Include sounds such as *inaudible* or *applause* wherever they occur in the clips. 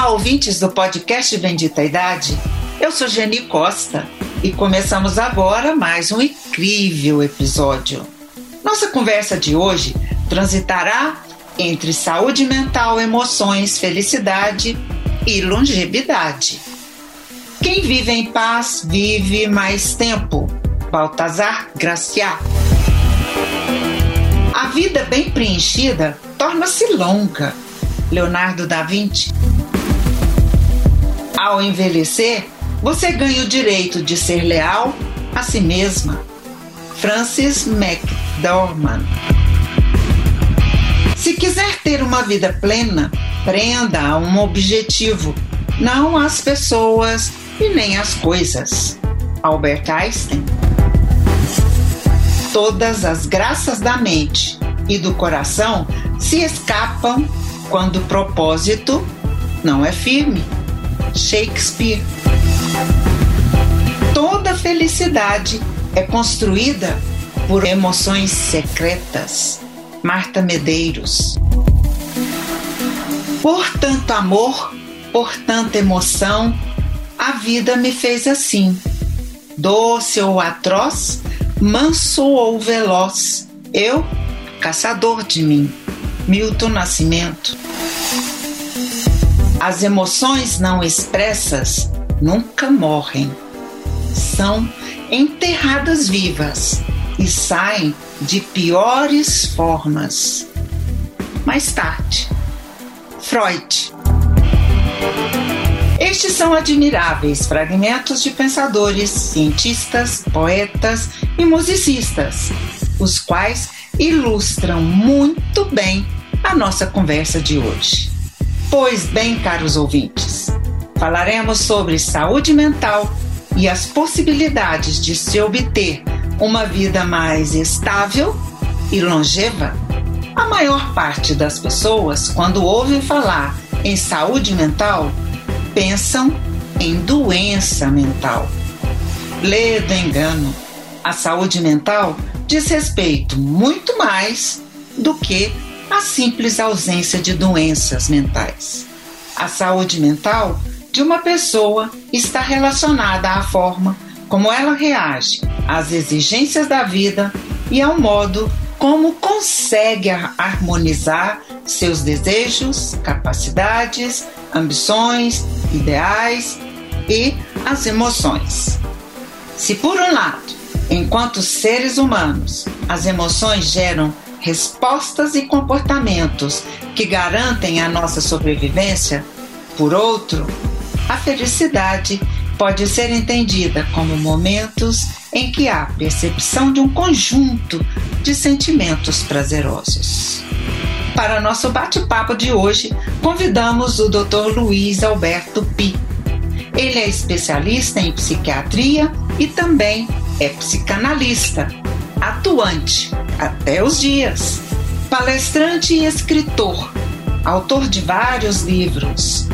Olá, ouvintes do podcast Bendita Idade. Eu sou Geni Costa e começamos agora mais um incrível episódio. Nossa conversa de hoje transitará entre saúde mental, emoções, felicidade e longevidade. Quem vive em paz vive mais tempo. Baltazar Graciá. A vida bem preenchida torna-se longa. Leonardo da Vinci. Ao envelhecer, você ganha o direito de ser leal a si mesma. Francis McDormand. Se quiser ter uma vida plena, prenda a um objetivo, não as pessoas e nem as coisas. Albert Einstein. Todas as graças da mente e do coração se escapam quando o propósito não é firme. Shakespeare. Toda felicidade é construída por emoções secretas. Marta Medeiros. Por tanto amor, por tanta emoção, a vida me fez assim. Doce ou atroz, manso ou veloz, eu, caçador de mim. Milton Nascimento. As emoções não expressas nunca morrem. São enterradas vivas e saem de piores formas. Mais tarde, Freud. Estes são admiráveis fragmentos de pensadores, cientistas, poetas e musicistas, os quais ilustram muito bem a nossa conversa de hoje. Pois bem, caros ouvintes, falaremos sobre saúde mental e as possibilidades de se obter uma vida mais estável e longeva. A maior parte das pessoas, quando ouvem falar em saúde mental, pensam em doença mental. Lê do engano. A saúde mental diz respeito muito mais do que a simples ausência de doenças mentais. A saúde mental de uma pessoa está relacionada à forma como ela reage às exigências da vida e ao modo como consegue harmonizar seus desejos, capacidades, ambições, ideais e as emoções. Se, por um lado, enquanto seres humanos, as emoções geram respostas e comportamentos que garantem a nossa sobrevivência, por outro, a felicidade pode ser entendida como momentos em que há percepção de um conjunto de sentimentos prazerosos. Para nosso bate-papo de hoje, convidamos o Dr. Luiz Alberto Pi. Ele é especialista em psiquiatria e também é psicanalista atuante até os dias, palestrante e escritor, autor de vários livros.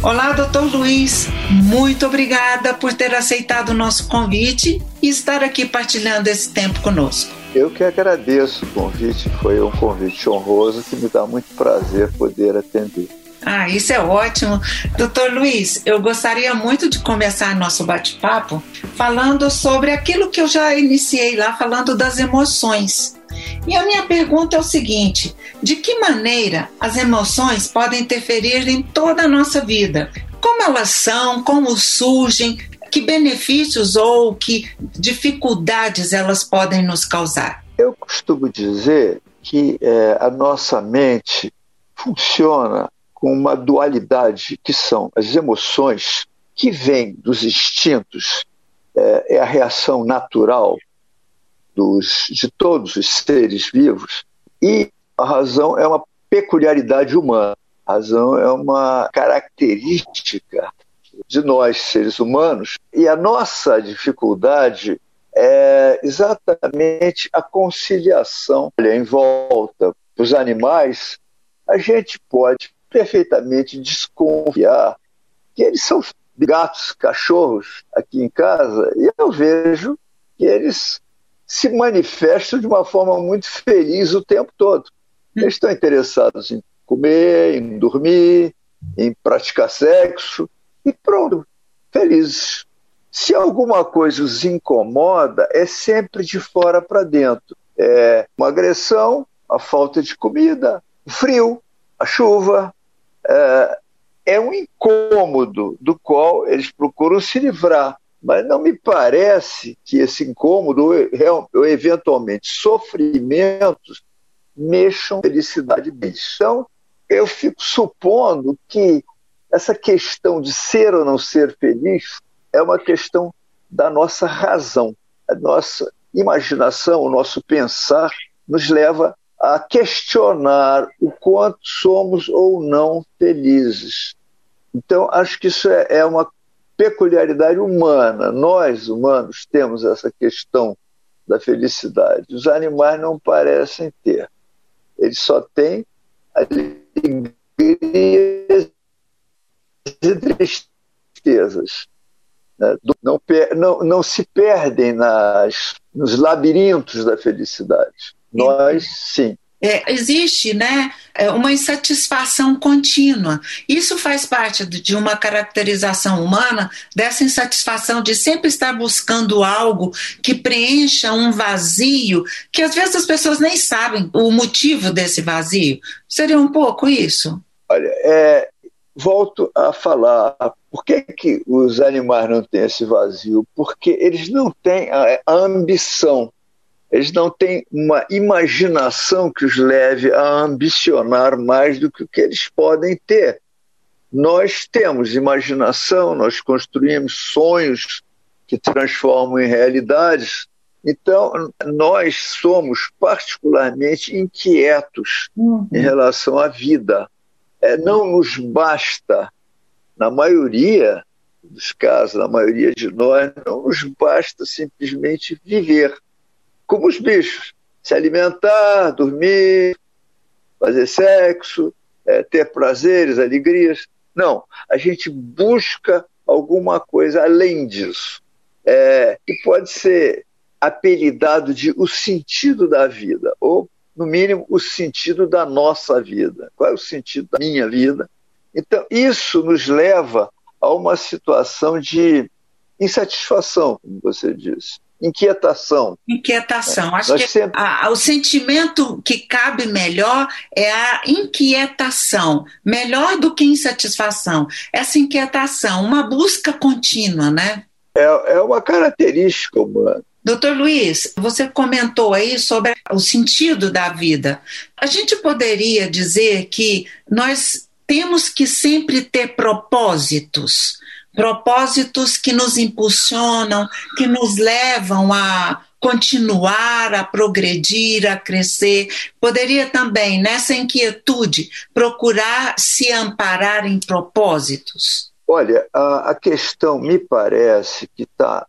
Olá, doutor Luiz, muito obrigada por ter aceitado o nosso convite e estar aqui partilhando esse tempo conosco. Eu que agradeço o convite, foi um convite honroso que me dá muito prazer poder atender. Ah, isso é ótimo. Doutor Luiz, eu gostaria muito de começar nosso bate-papo falando sobre aquilo que eu já iniciei lá, falando das emoções. E a minha pergunta é o seguinte: de que maneira as emoções podem interferir em toda a nossa vida? Como elas são, como surgem, que benefícios ou que dificuldades elas podem nos causar? Eu costumo dizer que é, a nossa mente funciona com uma dualidade que são as emoções que vêm dos instintos, é, é a reação natural dos, de todos os seres vivos, e a razão é uma peculiaridade humana. A razão é uma característica de nós, seres humanos, e a nossa dificuldade é exatamente a conciliação em volta dos animais. A gente pode perfeitamente desconfiar que eles são gatos, cachorros aqui em casa, e eu vejo que eles se manifestam de uma forma muito feliz o tempo todo. Eles estão interessados em comer, em dormir, em praticar sexo e pronto, felizes. Se alguma coisa os incomoda, é sempre de fora para dentro. É uma agressão, a falta de comida, o frio, a chuva. É, é um incômodo do qual eles procuram se livrar. Mas não me parece que esse incômodo, ou eventualmente sofrimentos, mexam felicidade deles. Então, eu fico supondo que essa questão de ser ou não ser feliz é uma questão da nossa razão. A nossa imaginação, o nosso pensar, nos leva a questionar o quanto somos ou não felizes. Então, acho que isso é, é uma peculiaridade humana. Nós, humanos, temos essa questão da felicidade. Os animais não parecem ter. Eles só têm alegrias e tristezas. Né? Não, não, não se perdem nas, nos labirintos da felicidade. Nós, sim. É, existe né, é, uma insatisfação contínua. Isso faz parte de uma caracterização humana, dessa insatisfação de sempre estar buscando algo que preencha um vazio, que às vezes as pessoas nem sabem o motivo desse vazio. Seria um pouco isso? Olha, é, volto a falar. Por que, que os animais não têm esse vazio? Porque eles não têm a, a ambição eles não têm uma imaginação que os leve a ambicionar mais do que o que eles podem ter. Nós temos imaginação, nós construímos sonhos que transformam em realidades. Então, nós somos particularmente inquietos uhum. em relação à vida. É, não nos basta, na maioria dos casos, na maioria de nós, não nos basta simplesmente viver como os bichos. Se alimentar, dormir, fazer sexo, é, ter prazeres, alegrias. Não, a gente busca alguma coisa além disso, é, que pode ser apelidado de o sentido da vida, ou, no mínimo, o sentido da nossa vida. Qual é o sentido da minha vida? Então, isso nos leva a uma situação de insatisfação, como você disse inquietação. Inquietação. Acho que sempre... a, o sentimento que cabe melhor é a inquietação, melhor do que insatisfação. Essa inquietação, uma busca contínua, né? É, é uma característica humana. Doutor Luiz, você comentou aí sobre o sentido da vida. A gente poderia dizer que nós temos que sempre ter propósitos propósitos que nos impulsionam, que nos levam a continuar, a progredir, a crescer. Poderia também, nessa inquietude, procurar se amparar em propósitos? Olha, a, a questão me parece que tá,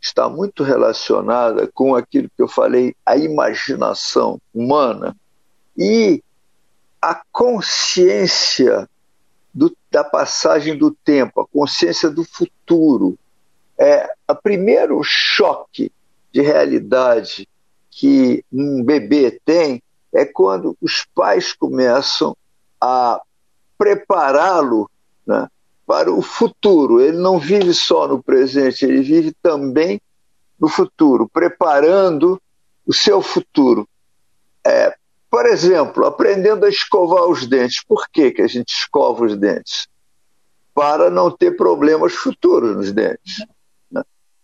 está muito relacionada com aquilo que eu falei, a imaginação humana e a consciência do, da passagem do tempo, a consciência do futuro. É, o primeiro choque de realidade que um bebê tem é quando os pais começam a prepará-lo né, para o futuro. Ele não vive só no presente, ele vive também no futuro, preparando o seu futuro. É, por exemplo, aprendendo a escovar os dentes. Por que, que a gente escova os dentes? Para não ter problemas futuros nos dentes. Né?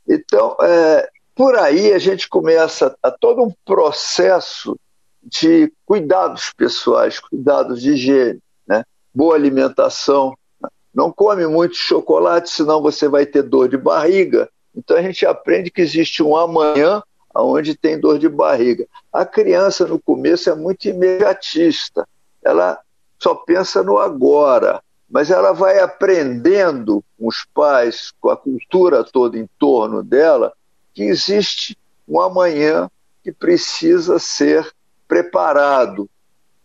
Então, é, por aí a gente começa a todo um processo de cuidados pessoais, cuidados de higiene, né? boa alimentação. Né? Não come muito chocolate, senão você vai ter dor de barriga. Então a gente aprende que existe um amanhã onde tem dor de barriga. A criança, no começo, é muito imediatista. Ela só pensa no agora, mas ela vai aprendendo com os pais, com a cultura toda em torno dela, que existe um amanhã que precisa ser preparado.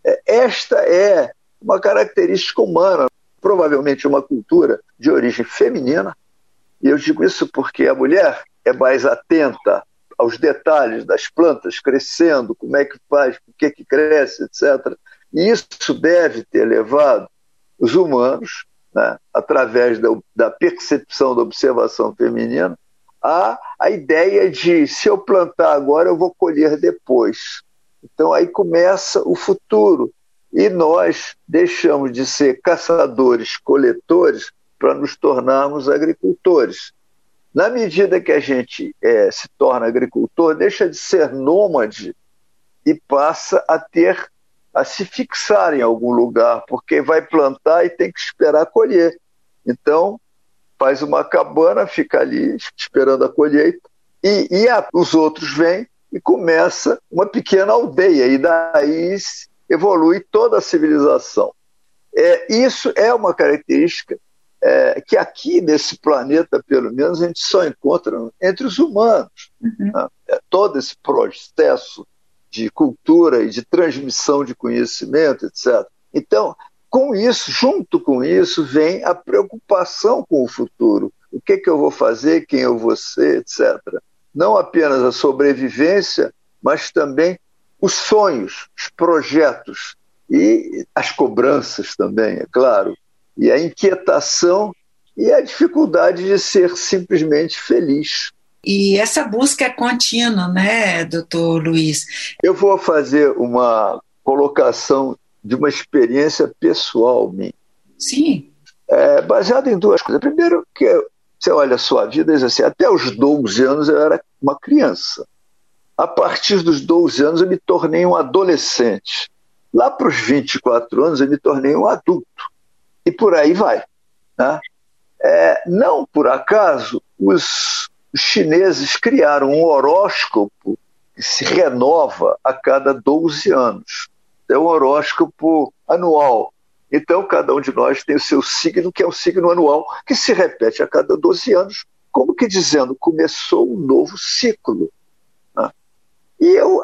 É, esta é uma característica humana, provavelmente uma cultura de origem feminina. E eu digo isso porque a mulher é mais atenta aos detalhes das plantas crescendo, como é que faz, o que, que cresce, etc. E isso deve ter levado os humanos, né, através da, da percepção da observação feminina, a, a ideia de se eu plantar agora, eu vou colher depois. Então aí começa o futuro. E nós deixamos de ser caçadores, coletores, para nos tornarmos agricultores. Na medida que a gente é, se torna agricultor, deixa de ser nômade e passa a ter a se fixar em algum lugar, porque vai plantar e tem que esperar colher. Então, faz uma cabana, fica ali esperando a colheita, e, e a, os outros vêm e começa uma pequena aldeia, e daí evolui toda a civilização. É, isso é uma característica é, que aqui nesse planeta, pelo menos, a gente só encontra entre os humanos. Uhum. Né? É, todo esse processo de cultura e de transmissão de conhecimento, etc. Então, com isso, junto com isso, vem a preocupação com o futuro. O que, que eu vou fazer, quem eu vou ser, etc. Não apenas a sobrevivência, mas também os sonhos, os projetos e as cobranças também, é claro, e a inquietação e a dificuldade de ser simplesmente feliz. E essa busca é contínua, né, doutor Luiz? Eu vou fazer uma colocação de uma experiência pessoal minha. Sim. É, baseada em duas coisas. Primeiro, que você olha a sua vida e diz assim, até os 12 anos eu era uma criança. A partir dos 12 anos eu me tornei um adolescente. Lá para os 24 anos eu me tornei um adulto. E por aí vai. Né? É, não por acaso, os chineses criaram um horóscopo que se renova a cada 12 anos. É um horóscopo anual. Então, cada um de nós tem o seu signo, que é o signo anual, que se repete a cada 12 anos, como que dizendo, começou um novo ciclo. Né? E eu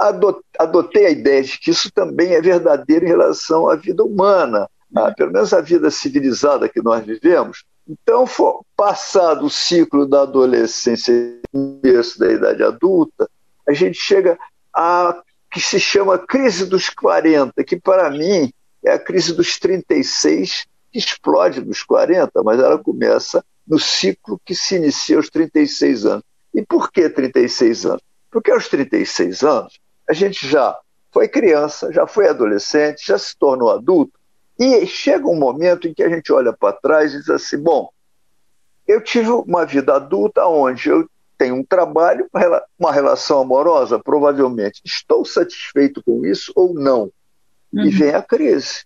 adotei a ideia de que isso também é verdadeiro em relação à vida humana, né? pelo menos a vida civilizada que nós vivemos. Então, passado o ciclo da adolescência começo da idade adulta, a gente chega a que se chama crise dos 40, que para mim é a crise dos 36, que explode nos 40, mas ela começa no ciclo que se inicia aos 36 anos. E por que 36 anos? Porque aos 36 anos a gente já foi criança, já foi adolescente, já se tornou adulto, e chega um momento em que a gente olha para trás e diz assim: bom, eu tive uma vida adulta onde eu tenho um trabalho, uma relação amorosa, provavelmente. Estou satisfeito com isso ou não? Uhum. E vem a crise.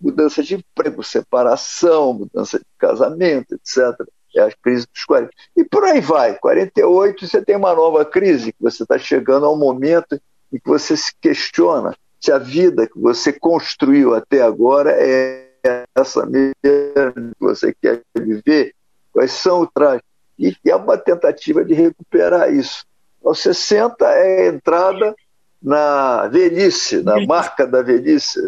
Mudança de emprego, separação, mudança de casamento, etc. É a crise dos 40. E por aí vai. 48, você tem uma nova crise, que você está chegando ao momento em que você se questiona se a vida que você construiu até agora é essa mesmo que você quer viver, quais são os trajes. E é uma tentativa de recuperar isso. Aos 60 é a entrada na velhice, na marca da velhice.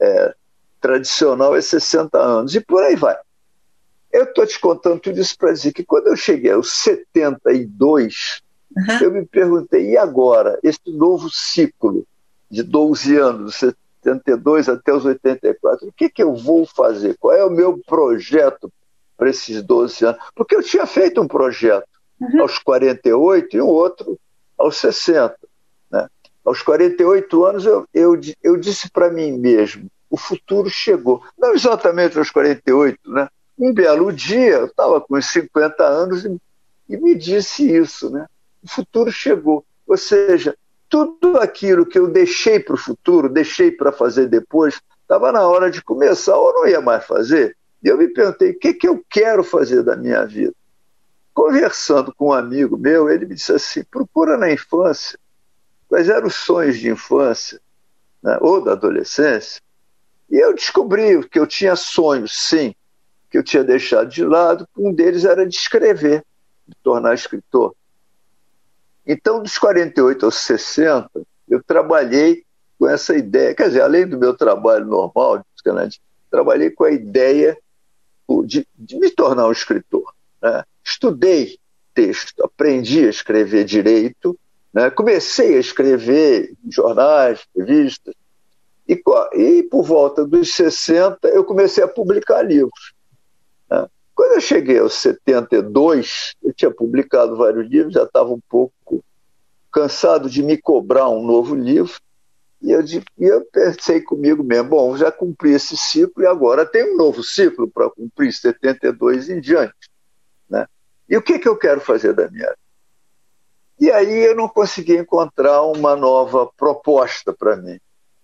É, tradicional é 60 anos. E por aí vai. Eu estou te contando tudo isso para dizer que quando eu cheguei aos 72, uhum. eu me perguntei, e agora? Esse novo ciclo de 12 anos, 72 até os 84, o que, que eu vou fazer? Qual é o meu projeto para esses 12 anos? Porque eu tinha feito um projeto uhum. aos 48 e um outro aos 60. Né? Aos 48 anos, eu, eu, eu disse para mim mesmo: o futuro chegou. Não exatamente aos 48, né? Um belo dia, eu estava com 50 anos e, e me disse isso, né? O futuro chegou. Ou seja, tudo aquilo que eu deixei para o futuro, deixei para fazer depois, estava na hora de começar ou não ia mais fazer. E eu me perguntei: o que, que eu quero fazer da minha vida? Conversando com um amigo meu, ele me disse assim: procura na infância quais eram os sonhos de infância né, ou da adolescência. E eu descobri que eu tinha sonhos, sim, que eu tinha deixado de lado. Um deles era de escrever, de tornar escritor. Então, dos 48 aos 60, eu trabalhei com essa ideia, quer dizer, além do meu trabalho normal de psicanálise, trabalhei com a ideia de, de me tornar um escritor. Né? Estudei texto, aprendi a escrever direito, né? comecei a escrever em jornais, revistas, E, e por volta dos 60 eu comecei a publicar livros. Né? Quando eu cheguei aos 72, eu tinha publicado vários livros, já estava um pouco cansado de me cobrar um novo livro, e eu, e eu pensei comigo mesmo, bom, já cumpri esse ciclo e agora tem um novo ciclo para cumprir, 72 em diante. Né? E o que, que eu quero fazer da minha vida? E aí eu não consegui encontrar uma nova proposta para mim.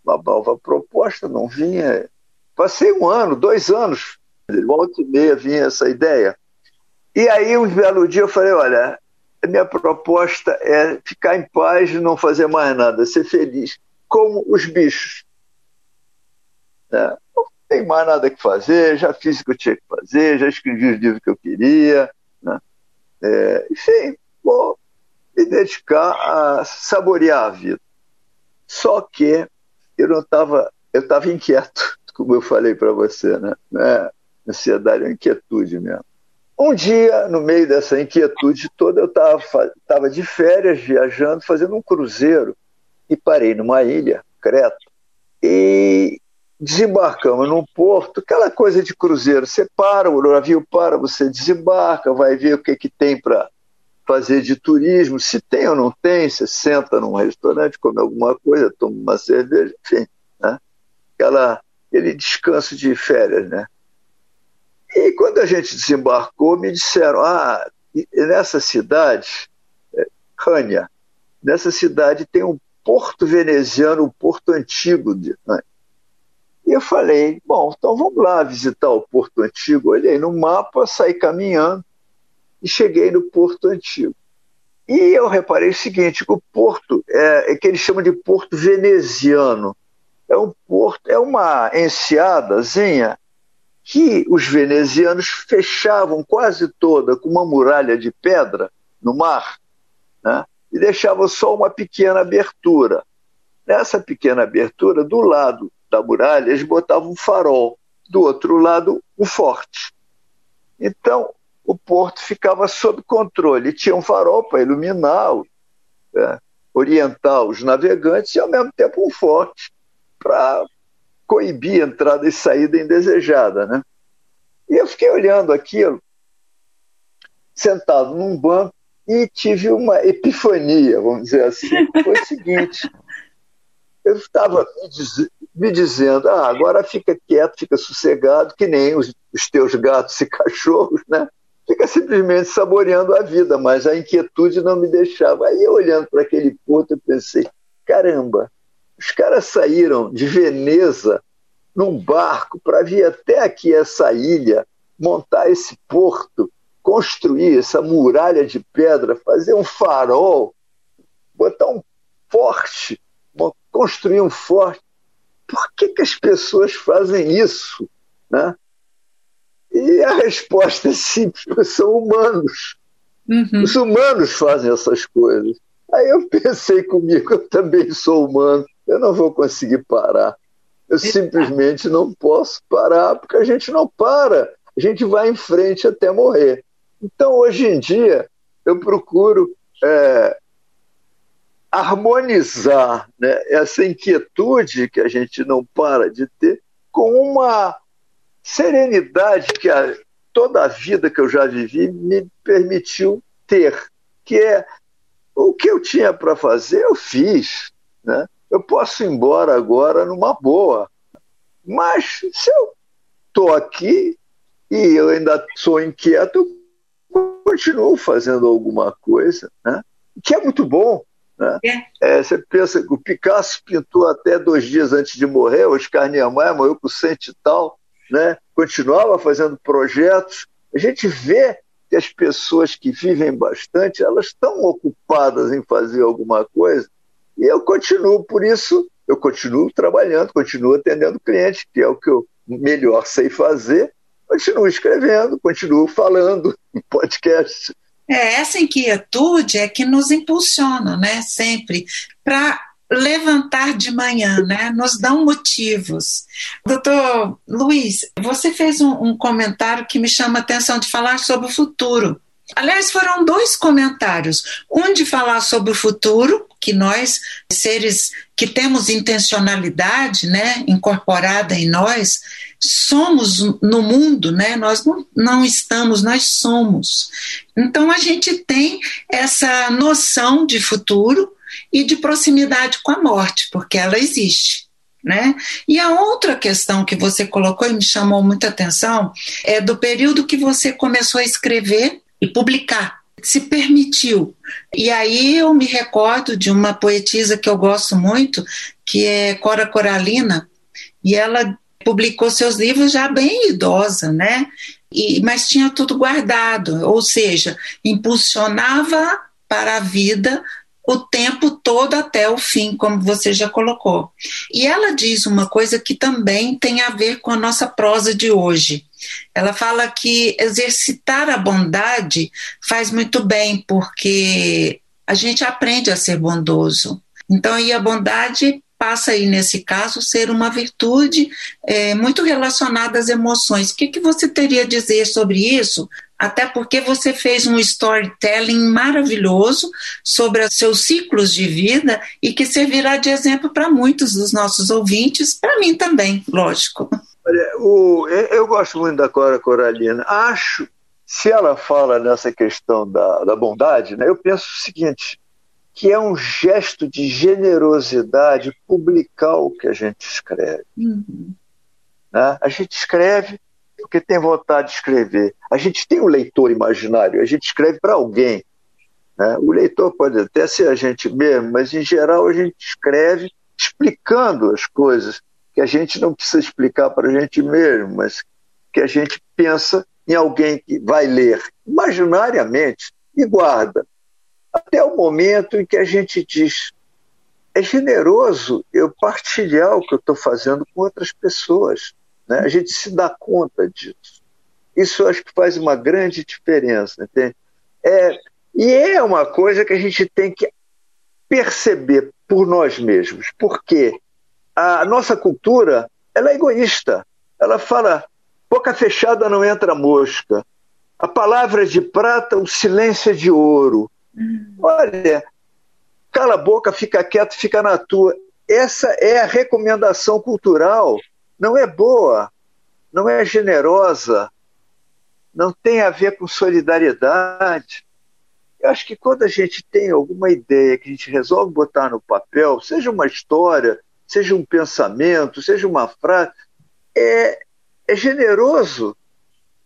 Uma nova proposta não vinha. Passei um ano, dois anos, volta e meia vinha essa ideia. E aí um belo dia eu falei, olha, a minha proposta é ficar em paz e não fazer mais nada, ser feliz, como os bichos. É, não tem mais nada que fazer, já fiz o que eu tinha que fazer, já escrevi os livros que eu queria. Né? É, enfim, vou me dedicar a saborear a vida. Só que eu não estava, eu estava inquieto, *laughs* como eu falei para você, né? É, ansiedade é inquietude mesmo. Um dia, no meio dessa inquietude toda, eu estava de férias, viajando, fazendo um cruzeiro, e parei numa ilha, Creta, e desembarcamos num porto, aquela coisa de cruzeiro, você para, o navio para, você desembarca, vai ver o que, que tem para fazer de turismo, se tem ou não tem, você senta num restaurante, come alguma coisa, toma uma cerveja, enfim, né? Aquela, aquele descanso de férias, né? E quando a gente desembarcou, me disseram, ah, nessa cidade, Rania, nessa cidade tem um porto veneziano, um porto antigo de Rania. E eu falei, bom, então vamos lá visitar o Porto Antigo. Olhei no mapa, saí caminhando, e cheguei no Porto Antigo. E eu reparei o seguinte: o porto é, é que eles chamam de porto veneziano. É um porto, é uma enseadazinha que os venezianos fechavam quase toda com uma muralha de pedra no mar, né? e deixavam só uma pequena abertura. Nessa pequena abertura, do lado da muralha, eles botavam um farol, do outro lado, um forte. Então, o porto ficava sob controle. Tinha um farol para iluminar, é, orientar os navegantes e, ao mesmo tempo, um forte para coibir entrada e saída indesejada. Né? E eu fiquei olhando aquilo, sentado num banco, e tive uma epifania, vamos dizer assim. Foi o seguinte: *laughs* eu estava me, diz, me, dizendo, ah, agora fica quieto, fica sossegado, que nem os, os teus gatos e *laughs* cachorros, né? fica simplesmente saboreando a vida, mas a inquietude não me deixava. Aí, olhando para aquele porto, eu pensei: caramba, os caras saíram de Veneza num barco para vir até aqui, essa ilha, montar esse porto, construir essa muralha de pedra, fazer um farol, botar um forte, construir um forte. Por que, que as pessoas fazem isso? Né? E a resposta é simples, *laughs* são humanos. Uhum. Os humanos fazem essas coisas. Aí eu pensei comigo, eu também sou humano, eu não vou conseguir parar. Eu simplesmente não posso parar, porque a gente não para. A gente vai em frente até morrer. Então, hoje em dia, eu procuro é, harmonizar né, essa inquietude que a gente não para de ter com uma serenidade que a, toda a vida que eu já vivi me permitiu ter, que é o que eu tinha para fazer, eu fiz. Né? Eu posso ir embora agora numa boa, mas se eu estou aqui e eu ainda sou inquieto, eu continuo fazendo alguma coisa, né? que é muito bom. Né? É. É, você pensa que o Picasso pintou até dois dias antes de morrer, o Oscar Niemeyer morreu com cento e tal, né? continuava fazendo projetos. A gente vê que as pessoas que vivem bastante, elas estão ocupadas em fazer alguma coisa, e eu continuo, por isso, eu continuo trabalhando, continuo atendendo clientes, que é o que eu melhor sei fazer, continuo escrevendo, continuo falando em podcast. É, essa inquietude é que nos impulsiona, né, sempre, para levantar de manhã, né? Nos dão motivos. Doutor Luiz, você fez um, um comentário que me chama a atenção de falar sobre o futuro. Aliás, foram dois comentários. Um de falar sobre o futuro, que nós, seres que temos intencionalidade né, incorporada em nós, somos no mundo, né? Nós não, não estamos, nós somos. Então a gente tem essa noção de futuro e de proximidade com a morte, porque ela existe. Né? E a outra questão que você colocou e me chamou muita atenção é do período que você começou a escrever e publicar, se permitiu. E aí eu me recordo de uma poetisa que eu gosto muito, que é Cora Coralina, e ela publicou seus livros já bem idosa, né? E, mas tinha tudo guardado, ou seja, impulsionava para a vida o tempo todo até o fim, como você já colocou. E ela diz uma coisa que também tem a ver com a nossa prosa de hoje. Ela fala que exercitar a bondade faz muito bem, porque a gente aprende a ser bondoso. Então, e a bondade passa aí, nesse caso, ser uma virtude é, muito relacionada às emoções. O que, que você teria a dizer sobre isso? Até porque você fez um storytelling maravilhoso sobre os seus ciclos de vida e que servirá de exemplo para muitos dos nossos ouvintes, para mim também, lógico. Olha, o, eu gosto muito da Cora Coralina. Acho, se ela fala nessa questão da, da bondade, né, eu penso o seguinte: que é um gesto de generosidade publicar o que a gente escreve. Uhum. Né? A gente escreve porque tem vontade de escrever. A gente tem um leitor imaginário, a gente escreve para alguém. Né? O leitor pode até ser a gente mesmo, mas em geral a gente escreve explicando as coisas que a gente não precisa explicar para a gente mesmo, mas que a gente pensa em alguém que vai ler imaginariamente e guarda até o momento em que a gente diz: é generoso eu partilhar o que eu estou fazendo com outras pessoas. Né? A gente se dá conta disso. Isso acho que faz uma grande diferença. Entende? É, e é uma coisa que a gente tem que perceber por nós mesmos, porque a nossa cultura ela é egoísta. Ela fala: boca fechada não entra mosca. A palavra é de prata, o silêncio é de ouro. Olha, cala a boca, fica quieto, fica na tua. Essa é a recomendação cultural. Não é boa, não é generosa, não tem a ver com solidariedade. Eu acho que quando a gente tem alguma ideia que a gente resolve botar no papel, seja uma história, seja um pensamento, seja uma frase, é, é generoso,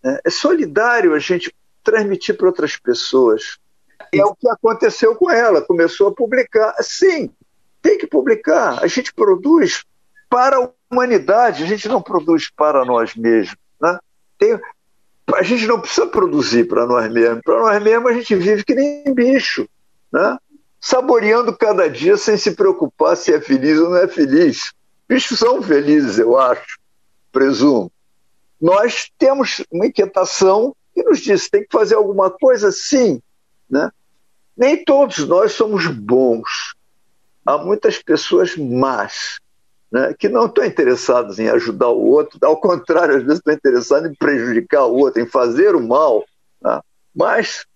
né? é solidário a gente transmitir para outras pessoas. É o que aconteceu com ela, começou a publicar. Sim, tem que publicar. A gente produz para a humanidade, a gente não produz para nós mesmos. Né? Tem, a gente não precisa produzir para nós mesmos. Para nós mesmos a gente vive que nem bicho, né? Saboreando cada dia sem se preocupar se é feliz ou não é feliz. Bichos são felizes, eu acho, presumo. Nós temos uma inquietação que nos diz tem que fazer alguma coisa, sim, né? Nem todos nós somos bons. Há muitas pessoas más, né, que não estão interessadas em ajudar o outro, ao contrário, às vezes estão interessadas em prejudicar o outro, em fazer o mal. Né? Mas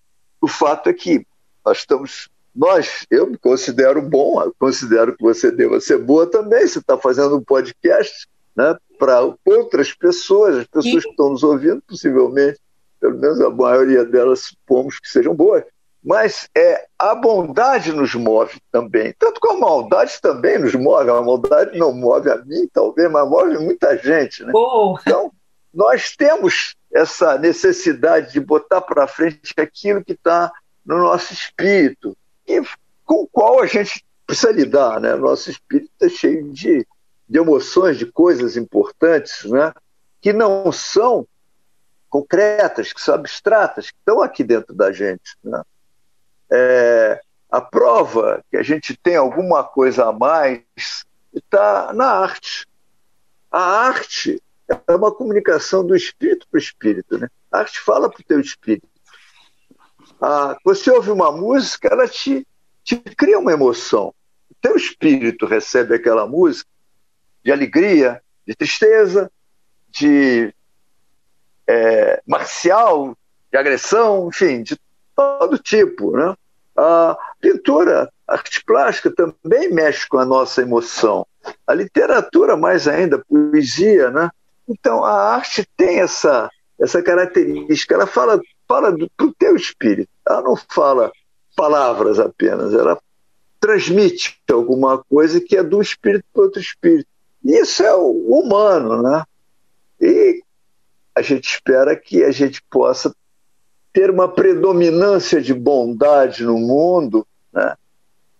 o fato é que nós estamos. Nós, eu me considero bom, considero que você deva ser boa também. Você está fazendo um podcast né, para outras pessoas, as pessoas que estão nos ouvindo, possivelmente, pelo menos a maioria delas supomos que sejam boas. Mas é, a bondade nos move também. Tanto que a maldade também nos move. A maldade não move a mim, talvez, mas move muita gente. Né? Oh. Então, nós temos essa necessidade de botar para frente aquilo que está no nosso espírito, e com o qual a gente precisa lidar. Né? Nosso espírito está cheio de, de emoções, de coisas importantes, né? que não são concretas, que são abstratas, que estão aqui dentro da gente. Né? É, a prova que a gente tem alguma coisa a mais está na arte. A arte é uma comunicação do espírito para o espírito. Né? A arte fala para o teu espírito. Ah, você ouve uma música, ela te, te cria uma emoção. O teu espírito recebe aquela música de alegria, de tristeza, de é, marcial, de agressão, enfim, de todo tipo. Né? A pintura, a arte plástica também mexe com a nossa emoção. A literatura, mais ainda, a poesia, né? Então, a arte tem essa, essa característica. Ela fala, fala para o teu espírito. Ela não fala palavras apenas. Ela transmite alguma coisa que é do espírito para outro espírito. E isso é o humano, né? E a gente espera que a gente possa ter uma predominância de bondade no mundo, né?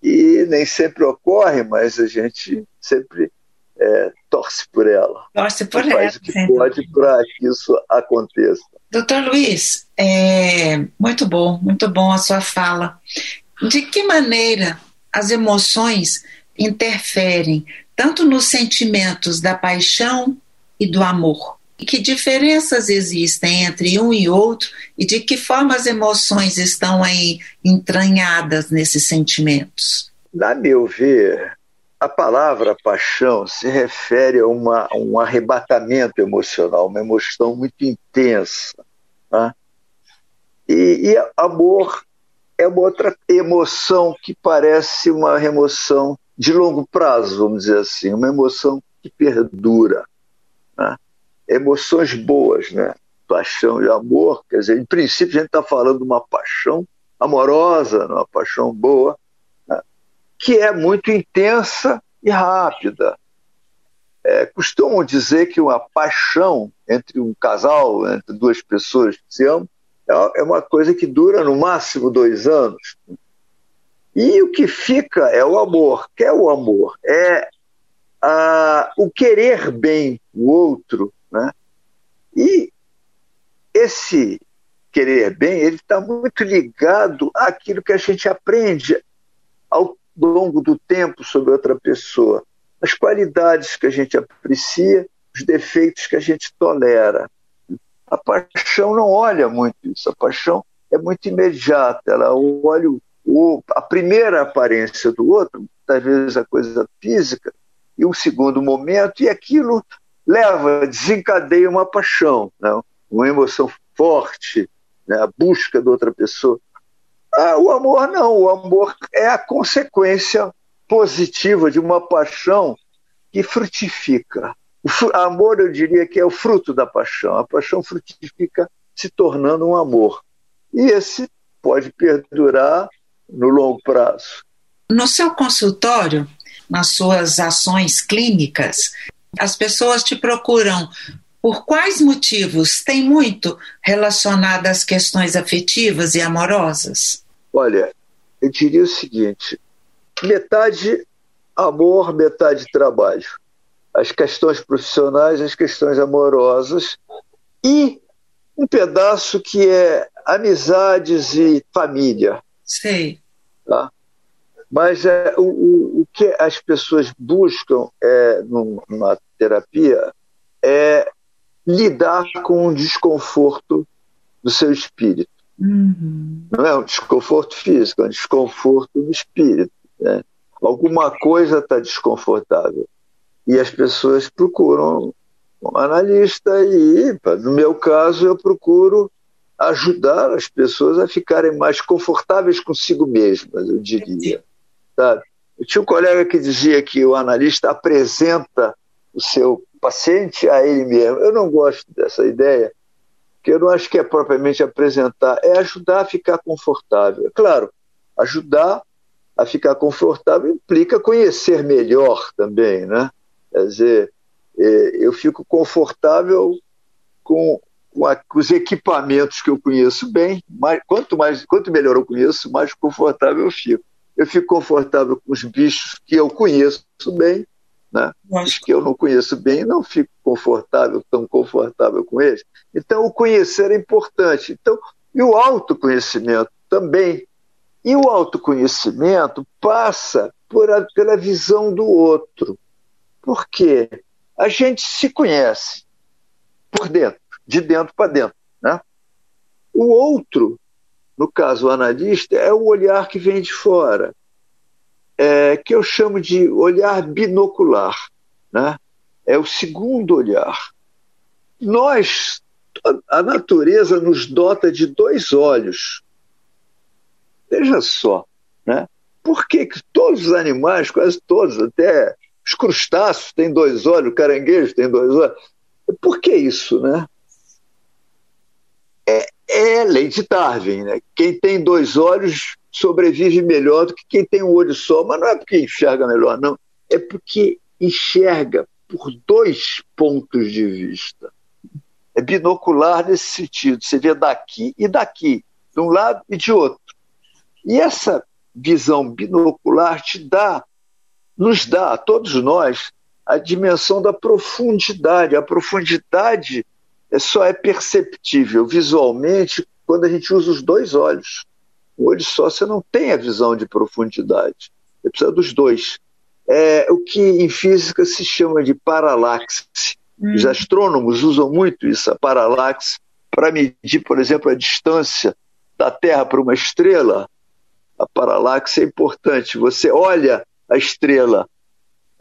E nem sempre ocorre, mas a gente sempre é, torce por ela. Torce por ela. Faz o que pode para que isso aconteça. Doutor Luiz, é muito bom, muito bom a sua fala. De que maneira as emoções interferem tanto nos sentimentos da paixão e do amor? E que diferenças existem entre um e outro e de que forma as emoções estão aí entranhadas nesses sentimentos? Na meu ver, a palavra paixão se refere a, uma, um arrebatamento emocional, uma emoção muito intensa. Né? E, e amor é uma outra emoção que parece uma emoção de longo prazo, vamos dizer assim, uma emoção que perdura. Né? Emoções boas, né? paixão e amor, quer dizer, em princípio a gente está falando de uma paixão amorosa, uma paixão boa, que é muito intensa e rápida. É, costumam dizer que uma paixão entre um casal, entre duas pessoas que se amam, é, é uma coisa que dura no máximo dois anos. E o que fica é o amor. Que é o amor? É a, o querer bem o outro. Né? E esse querer bem, ele está muito ligado àquilo que a gente aprende ao longo do tempo sobre outra pessoa, as qualidades que a gente aprecia, os defeitos que a gente tolera. A paixão não olha muito isso, a paixão é muito imediata, ela olha o, a primeira aparência do outro, vezes a coisa física, e um segundo momento, e aquilo leva, desencadeia uma paixão, né? uma emoção forte, né? a busca de outra pessoa. Ah, o amor não, o amor é a consequência positiva de uma paixão que frutifica. O amor, eu diria que é o fruto da paixão. A paixão frutifica se tornando um amor. E esse pode perdurar no longo prazo. No seu consultório, nas suas ações clínicas, as pessoas te procuram por quais motivos? Tem muito relacionado às questões afetivas e amorosas? Olha, eu diria o seguinte: metade amor, metade trabalho. As questões profissionais, as questões amorosas e um pedaço que é amizades e família. Sei. Tá? Mas é, o, o, o que as pessoas buscam é, numa terapia é lidar com o desconforto do seu espírito. Uhum. Não é um desconforto físico, é um desconforto no espírito. Né? Alguma coisa está desconfortável. E as pessoas procuram um analista e, no meu caso, eu procuro ajudar as pessoas a ficarem mais confortáveis consigo mesmas, eu diria. Sabe? Eu tinha um colega que dizia que o analista apresenta o seu paciente a ele mesmo. Eu não gosto dessa ideia, que eu não acho que é propriamente apresentar, é ajudar a ficar confortável. É claro, ajudar a ficar confortável implica conhecer melhor também, né? Quer dizer, é, eu fico confortável com, com, a, com, os equipamentos que eu conheço bem. Mais, quanto, mais, quanto melhor eu conheço, mais confortável eu fico. Eu fico confortável com os bichos que eu conheço bem né? Os que eu não conheço bem, não fico confortável, tão confortável com eles. Então, o conhecer é importante. Então, e o autoconhecimento também. E o autoconhecimento passa por a, pela visão do outro. Por quê? A gente se conhece por dentro, de dentro para dentro. Né? O outro, no caso o analista, é o olhar que vem de fora é, que eu chamo de olhar binocular. Né? É o segundo olhar. Nós, a natureza nos dota de dois olhos. Veja só, né? Por que, que todos os animais, quase todos, até os crustáceos têm dois olhos, o caranguejo tem dois olhos? Por que isso, né? É, é lei de Darwin, né? Quem tem dois olhos sobrevive melhor do que quem tem um olho só, mas não é porque enxerga melhor, não. É porque enxerga por dois pontos de vista. É binocular nesse sentido. Você vê daqui e daqui, de um lado e de outro. E essa visão binocular te dá, nos dá, a todos nós, a dimensão da profundidade. A profundidade é só é perceptível visualmente quando a gente usa os dois olhos. Olho só você não tem a visão de profundidade. Você precisa dos dois. É o que em física se chama de paralaxe. Hum. Os astrônomos usam muito isso, a paralaxe, para medir, por exemplo, a distância da Terra para uma estrela. A paralaxe é importante. Você olha a estrela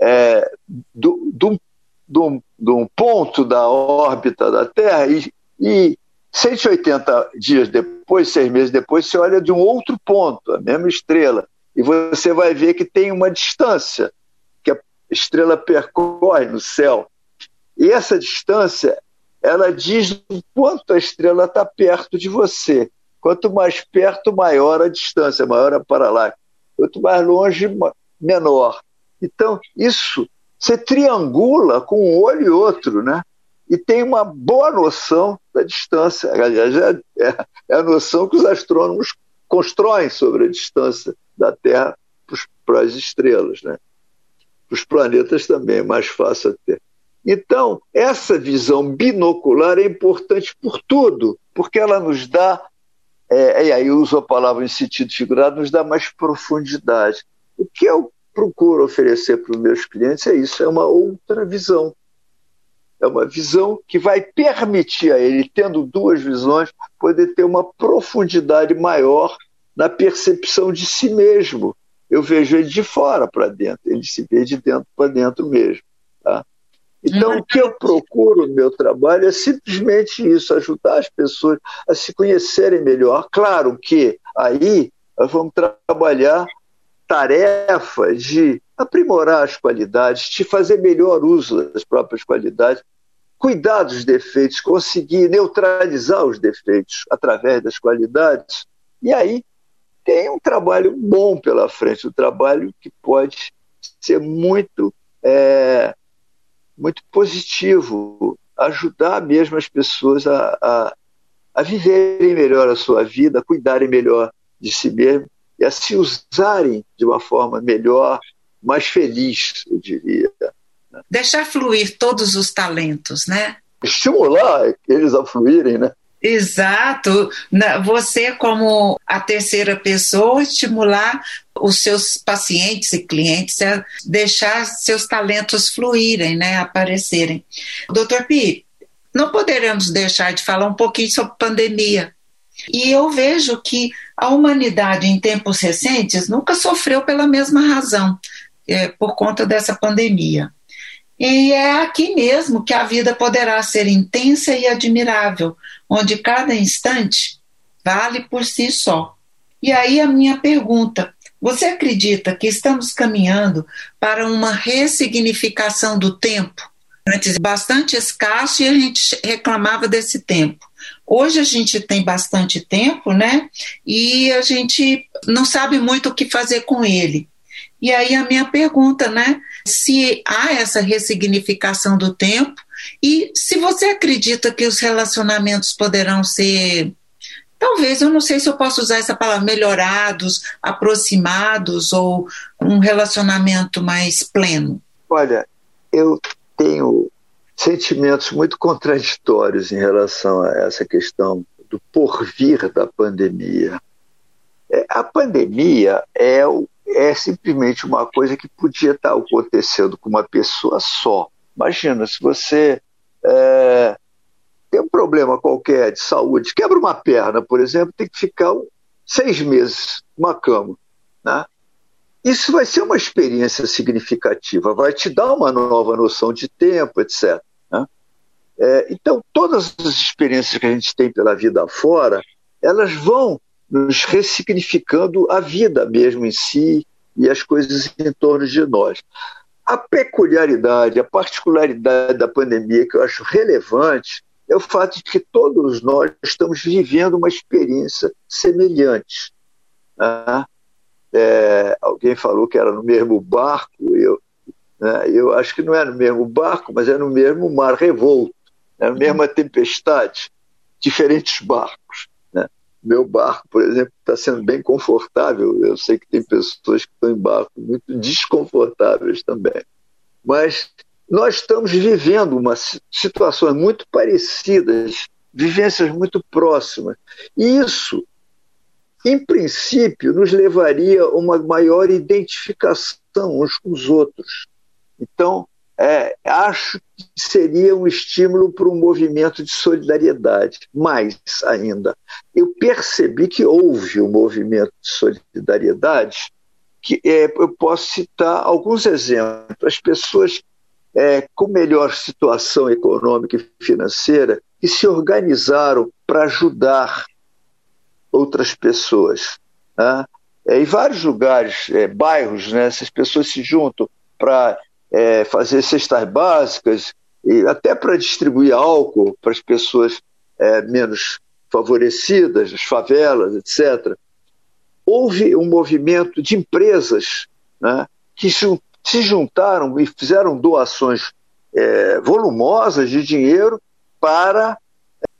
é, do, do, do, do ponto da órbita da Terra e, e 180 dias depois, seis meses depois, você olha de um outro ponto, a mesma estrela, e você vai ver que tem uma distância que a estrela percorre no céu. E essa distância, ela diz o quanto a estrela está perto de você. Quanto mais perto, maior a distância, maior a paralaxe. Quanto mais longe, menor. Então, isso você triangula com um olho e outro, né? E tem uma boa noção da distância. Aliás, é, é, é a noção que os astrônomos constroem sobre a distância da Terra para as estrelas. Né? Para os planetas também é mais fácil ter. Então, essa visão binocular é importante por tudo, porque ela nos dá, é, e aí eu uso a palavra em sentido figurado, nos dá mais profundidade. O que eu procuro oferecer para os meus clientes é isso, é uma outra visão é uma visão que vai permitir a ele, tendo duas visões, poder ter uma profundidade maior na percepção de si mesmo. Eu vejo ele de fora para dentro, ele se vê de dentro para dentro mesmo. Tá? Então, o que eu procuro no meu trabalho é simplesmente isso, ajudar as pessoas a se conhecerem melhor. Claro que aí nós vamos trabalhar tarefa de aprimorar as qualidades, de fazer melhor uso das próprias qualidades, cuidar dos defeitos, conseguir neutralizar os defeitos através das qualidades. E aí tem um trabalho bom pela frente, um trabalho que pode ser muito, é, muito positivo, ajudar mesmo as pessoas a, a, a viverem melhor a sua vida, a cuidarem melhor de si mesmo e a se usarem de uma forma melhor, mais feliz, eu diria. Deixar fluir todos os talentos, né? Estimular eles a fluírem, né? Exato. Você, como a terceira pessoa, estimular os seus pacientes e clientes a deixar seus talentos fluírem, né, aparecerem. Doutor Pi, não poderemos deixar de falar um pouquinho sobre pandemia. E eu vejo que a humanidade, em tempos recentes, nunca sofreu pela mesma razão, é, por conta dessa pandemia. E é aqui mesmo que a vida poderá ser intensa e admirável, onde cada instante vale por si só. E aí a minha pergunta: você acredita que estamos caminhando para uma ressignificação do tempo? Antes bastante escasso e a gente reclamava desse tempo. Hoje a gente tem bastante tempo, né? E a gente não sabe muito o que fazer com ele. E aí a minha pergunta, né? Se há essa ressignificação do tempo e se você acredita que os relacionamentos poderão ser talvez, eu não sei se eu posso usar essa palavra, melhorados, aproximados ou um relacionamento mais pleno? Olha, eu tenho sentimentos muito contraditórios em relação a essa questão do porvir da pandemia. É, a pandemia é é simplesmente uma coisa que podia estar acontecendo com uma pessoa só. Imagina, se você é, tem um problema qualquer de saúde, quebra uma perna, por exemplo, tem que ficar seis meses numa cama. Né? Isso vai ser uma experiência significativa, vai te dar uma nova noção de tempo, etc. Né? É, então, todas as experiências que a gente tem pela vida fora, elas vão nos ressignificando a vida mesmo em si e as coisas em torno de nós. A peculiaridade, a particularidade da pandemia que eu acho relevante é o fato de que todos nós estamos vivendo uma experiência semelhante. Né? É, alguém falou que era no mesmo barco, eu, né, eu acho que não é no mesmo barco, mas é no mesmo mar revolto, é na mesma tempestade, diferentes barcos. Né? Meu barco, por exemplo, está sendo bem confortável. Eu sei que tem pessoas que estão em barcos muito desconfortáveis também. Mas nós estamos vivendo uma situações muito parecidas, vivências muito próximas. E isso, em princípio, nos levaria a uma maior identificação uns com os outros. Então, é, acho que seria um estímulo para um movimento de solidariedade. Mais ainda, eu percebi que houve um movimento de solidariedade, que é, eu posso citar alguns exemplos. As pessoas é, com melhor situação econômica e financeira que se organizaram para ajudar outras pessoas. Né? É, em vários lugares, é, bairros, né, essas pessoas se juntam para é, fazer cestas básicas e até para distribuir álcool para as pessoas é, menos favorecidas, as favelas, etc. Houve um movimento de empresas né, que se juntaram e fizeram doações é, volumosas de dinheiro para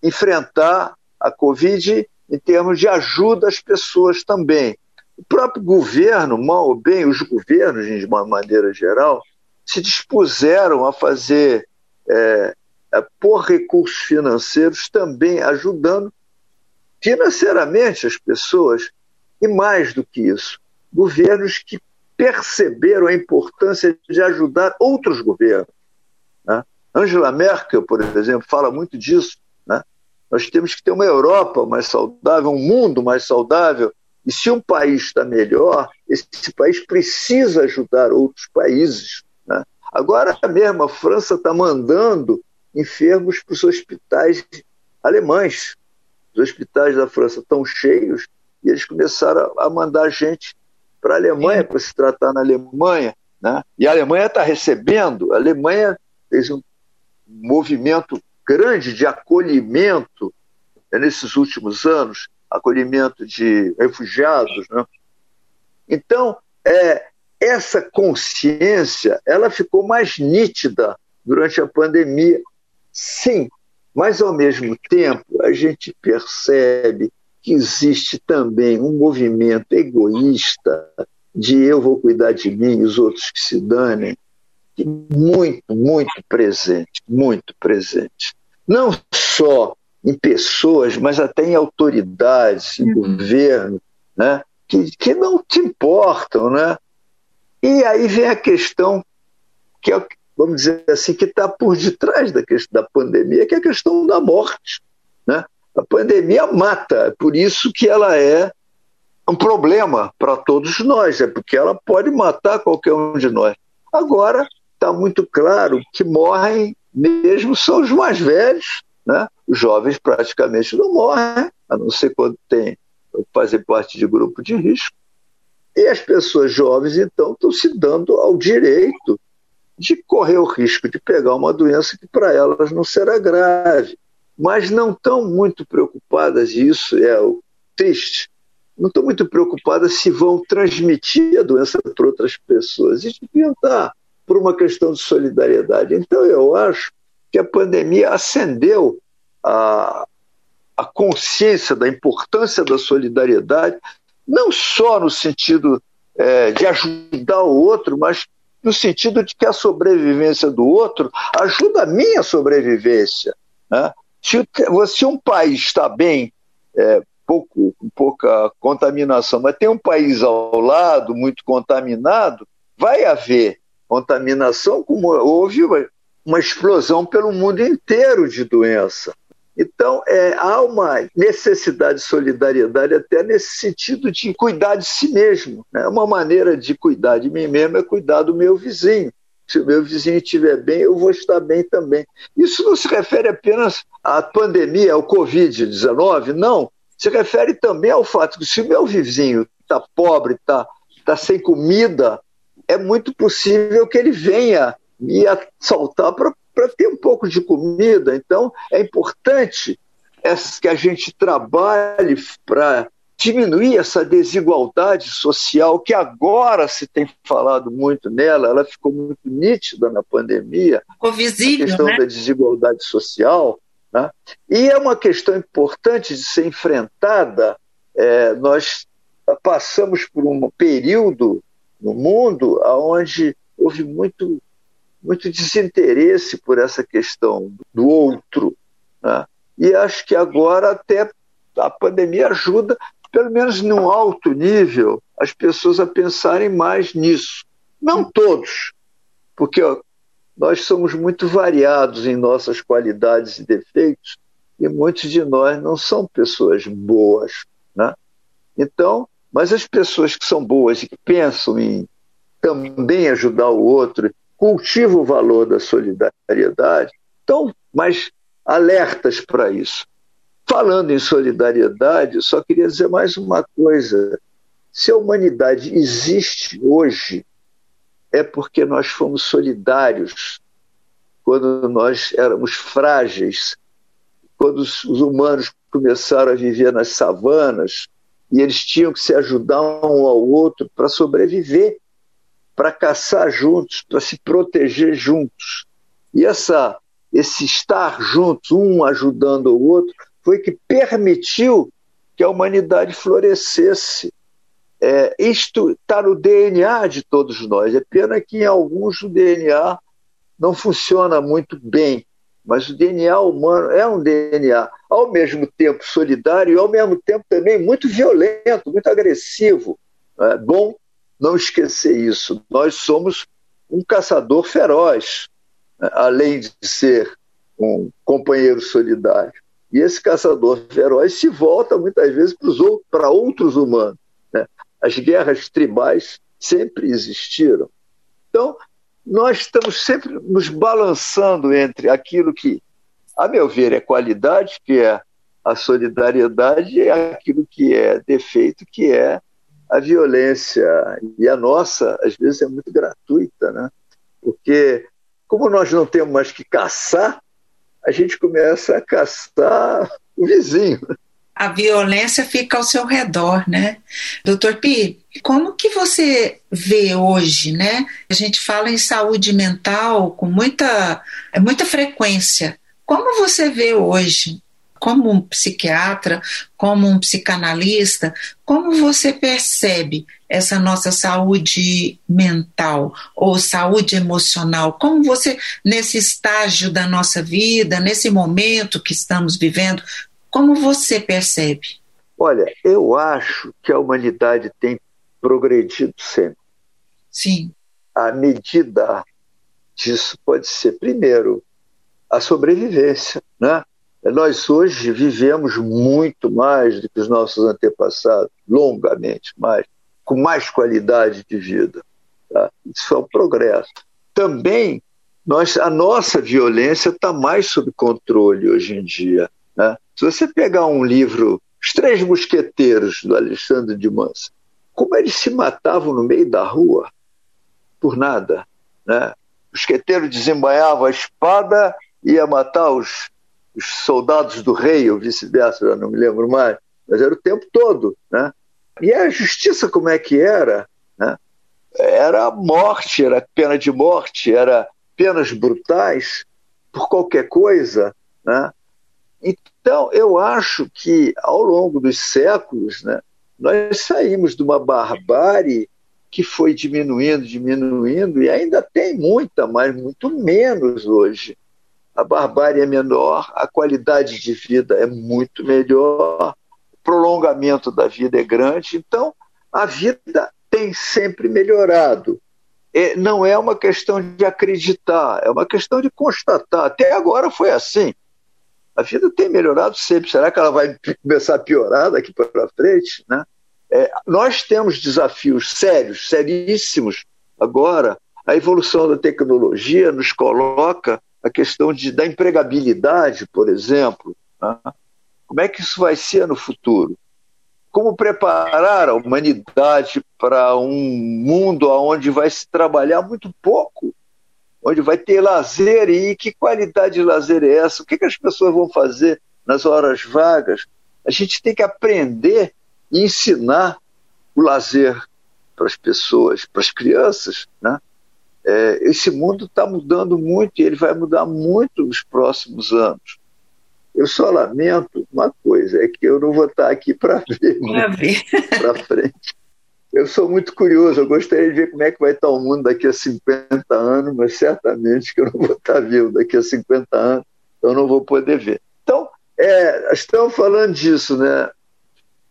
enfrentar a Covid em termos de ajuda às pessoas também. O próprio governo, mal ou bem, os governos, de uma maneira geral, se dispuseram a fazer, é, a por recursos financeiros, também ajudando financeiramente as pessoas. E mais do que isso, governos que perceberam a importância de ajudar outros governos. Né? Angela Merkel, por exemplo, fala muito disso. Nós temos que ter uma Europa mais saudável, um mundo mais saudável. E se um país está melhor, esse país precisa ajudar outros países. Né? Agora mesmo a França está mandando enfermos para os hospitais alemães. Os hospitais da França estão cheios e eles começaram a mandar gente para a Alemanha, para se tratar na Alemanha. Né? E a Alemanha está recebendo, a Alemanha fez um movimento grande de acolhimento né, nesses últimos anos acolhimento de refugiados. Né? Então, é, essa consciência ela ficou mais nítida durante a pandemia. Sim, mas ao mesmo tempo a gente percebe que existe também um movimento egoísta de eu vou cuidar de mim e os outros que se danem, muito, muito presente, muito presente. Não só em pessoas, mas até em autoridades, em uhum. governo, né? que, que não te importam. Né? E aí vem a questão que é, vamos dizer assim, que está por detrás da, questão, da pandemia, que é a questão da morte. Né? A pandemia mata, é por isso que ela é um problema para todos nós, é porque ela pode matar qualquer um de nós. Agora, está muito claro que morrem mesmo são os mais velhos, né? os jovens praticamente não morrem, a não ser quando tem fazer parte de grupo de risco. E as pessoas jovens, então, estão se dando ao direito de correr o risco de pegar uma doença que para elas não será grave mas não estão muito preocupadas, e isso é o triste, não estão muito preocupadas se vão transmitir a doença para outras pessoas. E deviam estar por uma questão de solidariedade. Então, eu acho que a pandemia acendeu a, a consciência da importância da solidariedade, não só no sentido é, de ajudar o outro, mas no sentido de que a sobrevivência do outro ajuda a minha sobrevivência. Né? Se, se um país está bem, é, pouco, pouca contaminação, mas tem um país ao lado muito contaminado, vai haver contaminação, como houve uma explosão pelo mundo inteiro de doença. Então, é, há uma necessidade de solidariedade até nesse sentido de cuidar de si mesmo. Né? Uma maneira de cuidar de mim mesmo é cuidar do meu vizinho se o meu vizinho estiver bem, eu vou estar bem também. Isso não se refere apenas à pandemia, ao Covid-19, não. se refere também ao fato que se o meu vizinho está pobre, está tá sem comida, é muito possível que ele venha me assaltar para ter um pouco de comida. Então, é importante que a gente trabalhe para diminuir essa desigualdade social que agora se tem falado muito nela, ela ficou muito nítida na pandemia. Ficou visível, a questão né? da desigualdade social. Né? E é uma questão importante de ser enfrentada. É, nós passamos por um período no mundo onde houve muito, muito desinteresse por essa questão do outro. Né? E acho que agora até a pandemia ajuda, pelo menos num alto nível, as pessoas a pensarem mais nisso. Não todos, porque ó, nós somos muito variados em nossas qualidades e defeitos, e muitos de nós não são pessoas boas. Né? Então, mas as pessoas que são boas e que pensam em também ajudar o outro, cultivam o valor da solidariedade, estão mais alertas para isso. Falando em solidariedade, só queria dizer mais uma coisa. Se a humanidade existe hoje, é porque nós fomos solidários quando nós éramos frágeis, quando os, humanos começaram a viver nas savanas e eles tinham que se ajudar um ao outro para sobreviver, para caçar juntos, para se proteger juntos. E essa, esse estar juntos, um ajudando o outro, foi que permitiu que a humanidade florescesse. É, isto está no DNA de todos nós. É pena que em alguns o DNA não funciona muito bem, mas o DNA humano é um DNA ao mesmo tempo solidário e ao mesmo tempo também muito violento, muito agressivo. É bom não esquecer isso. Nós somos um caçador feroz, né, além de ser um companheiro solidário. E esse caçador feroz se volta muitas vezes para outros humanos. Né? As guerras tribais sempre existiram. Então, nós estamos sempre nos balançando entre aquilo que, a meu ver, é qualidade, que é a solidariedade, e aquilo que é defeito, que é a violência. E a nossa, às vezes, é muito gratuita, né? Porque, como nós não temos mais que caçar, a gente começa a caçar o vizinho. A violência fica ao seu redor, né? Doutor Pi, como que você vê hoje, né? A gente fala em saúde mental com muita, muita frequência. Como você vê hoje como um psiquiatra, como um psicanalista, como você percebe essa nossa saúde mental ou saúde emocional? Como você, nesse estágio da nossa vida, nesse momento que estamos vivendo, como você percebe? Olha, eu acho que a humanidade tem progredido sempre. Sim. A medida disso pode ser, primeiro, a sobrevivência, né? Nós hoje vivemos muito mais do que os nossos antepassados, longamente mais, com mais qualidade de vida. Tá? Isso é um progresso. Também nós, a nossa violência está mais sob controle hoje em dia. Né? Se você pegar um livro, Os Três Mosqueteiros, do Alexandre de Mansa, como eles se matavam no meio da rua, por nada. Né? O mosqueteiro desembanhava a espada e ia matar os os soldados do rei, ou vice-versa, já não me lembro mais, mas era o tempo todo. Né? E a justiça, como é que era? Né? Era morte, era pena de morte, era penas brutais por qualquer coisa. Né? Então, eu acho que ao longo dos séculos, né, nós saímos de uma barbárie que foi diminuindo, diminuindo, e ainda tem muita, mas muito menos hoje a barbárie é menor, a qualidade de vida é muito melhor, o prolongamento da vida é grande. Então, a vida tem sempre melhorado. É, não é uma questão de acreditar, é uma questão de constatar. Até agora foi assim. A vida tem melhorado sempre. Será que ela vai começar a piorar daqui para frente? Né? É, nós temos desafios sérios, seríssimos agora. A evolução da tecnologia nos coloca a questão de, da empregabilidade, por exemplo. Né? Como é que isso vai ser no futuro? Como preparar a humanidade para um mundo onde vai se trabalhar muito pouco, onde vai ter lazer e que qualidade de lazer é essa? O que, que as pessoas vão fazer nas horas vagas? A gente tem que aprender e ensinar o lazer para as pessoas, para as crianças, né? É, esse mundo está mudando muito e ele vai mudar muito nos próximos anos. Eu só lamento uma coisa, é que eu não vou estar aqui para ver, para frente. Eu sou muito curioso, eu gostaria de ver como é que vai estar o mundo daqui a 50 anos, mas certamente que eu não vou estar vivo daqui a 50 anos, eu não vou poder ver. Então, é, estamos falando disso, né?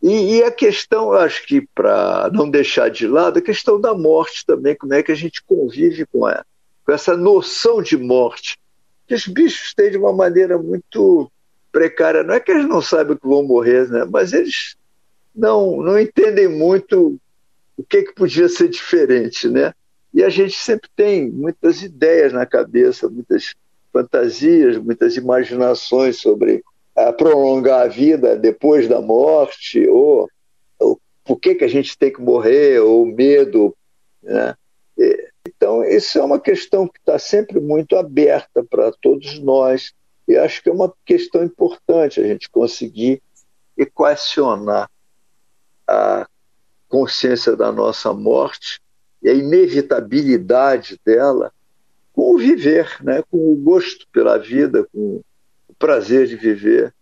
E, e a questão, acho que para não deixar de lado, a questão da morte também, como é que a gente convive com, a, com essa noção de morte, que os bichos têm de uma maneira muito precária. Não é que eles não sabem que vão morrer, né? mas eles não, não entendem muito o que, que podia ser diferente. Né? E a gente sempre tem muitas ideias na cabeça, muitas fantasias, muitas imaginações sobre a prolongar a vida depois da morte, ou, ou por que, que a gente tem que morrer, ou medo. Né? Então, isso é uma questão que está sempre muito aberta para todos nós, e acho que é uma questão importante a gente conseguir equacionar a consciência da nossa morte e a inevitabilidade dela com o viver, né? com o gosto pela vida, com prazer de viver.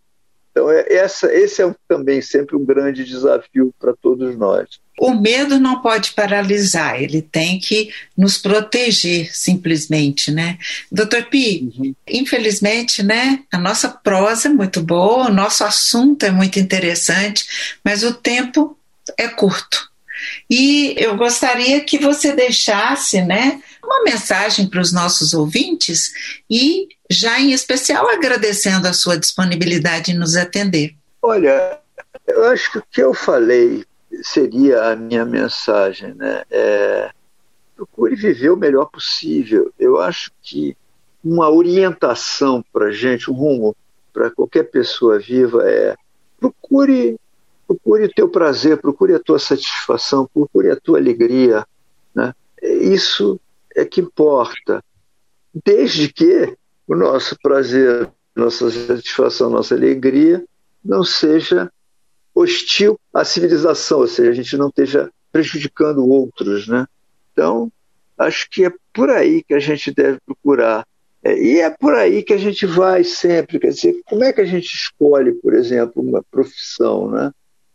Então, é, essa, esse é também sempre um grande desafio para todos nós. O medo não pode paralisar, ele tem que nos proteger, simplesmente, né? Doutor Pi, uhum. infelizmente, né, a nossa prosa é muito boa, o nosso assunto é muito interessante, mas o tempo é curto. E eu gostaria que você deixasse, né, uma mensagem para os nossos ouvintes e já em especial agradecendo a sua disponibilidade em nos atender. Olha, eu acho que o que eu falei seria a minha mensagem, né? É, procure viver o melhor possível. Eu acho que uma orientação para gente, um rumo para qualquer pessoa viva é procure procure o teu prazer, procure a tua satisfação, procure a tua alegria, né? Isso é que importa. Desde que o nosso prazer, nossa satisfação, nossa alegria não seja hostil à civilização, ou seja, a gente não esteja prejudicando outros, né? Então, acho que é por aí que a gente deve procurar. É, e é por aí que a gente vai sempre. Quer dizer, como é que a gente escolhe, por exemplo, uma profissão, né?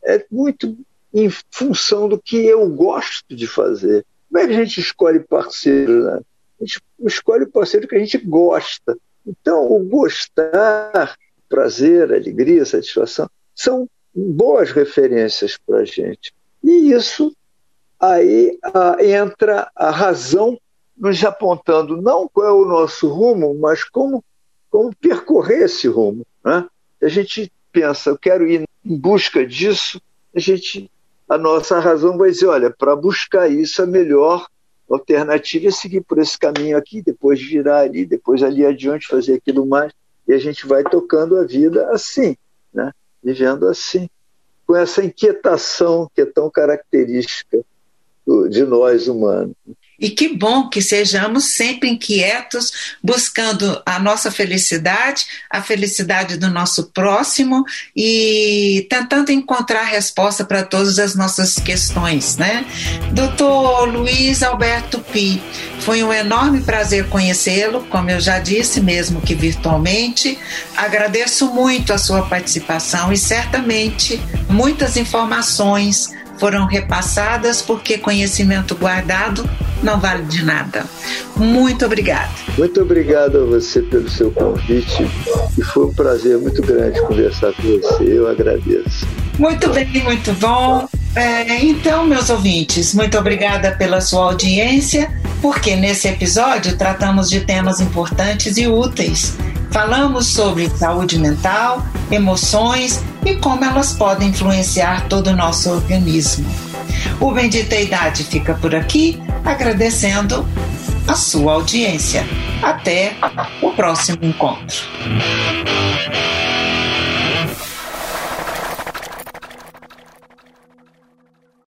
É muito em função do que eu gosto de fazer. Como é que a gente escolhe parceiro? Né? A gente escolhe o parceiro que a gente gosta. Então, o gostar, prazer, alegria, satisfação, são boas referências para a gente. E isso aí ah, entra a razão nos apontando não qual é o nosso rumo, mas como, como percorrer esse rumo. Né? A gente pensa, eu quero ir em busca disso, a gente, a nossa razão vai dizer, olha, para buscar isso é melhor alternativa é seguir por esse caminho aqui, depois virar ali, depois ali adiante fazer aquilo mais, e a gente vai tocando a vida assim, né? vivendo assim, com essa inquietação que é tão característica de nós humanos. E que bom que sejamos sempre inquietos, buscando a nossa felicidade, a felicidade do nosso próximo e tentando encontrar resposta para todas as nossas questões, né? Doutor Luiz Alberto Pi, foi um enorme prazer conhecê-lo, como eu já disse, mesmo que virtualmente. Agradeço muito a sua participação e certamente muitas informações foram repassadas porque conhecimento guardado não vale de nada. Muito obrigada. Muito obrigado a você pelo seu convite e foi um prazer muito grande conversar com você. Eu agradeço. Muito bem, muito bom. É, então, meus ouvintes, muito obrigada pela sua audiência, porque nesse episódio tratamos de temas importantes e úteis. Falamos sobre saúde mental, emoções e como elas podem influenciar todo o nosso organismo. O Bendita Idade fica por aqui, agradecendo a sua audiência. Até o próximo encontro.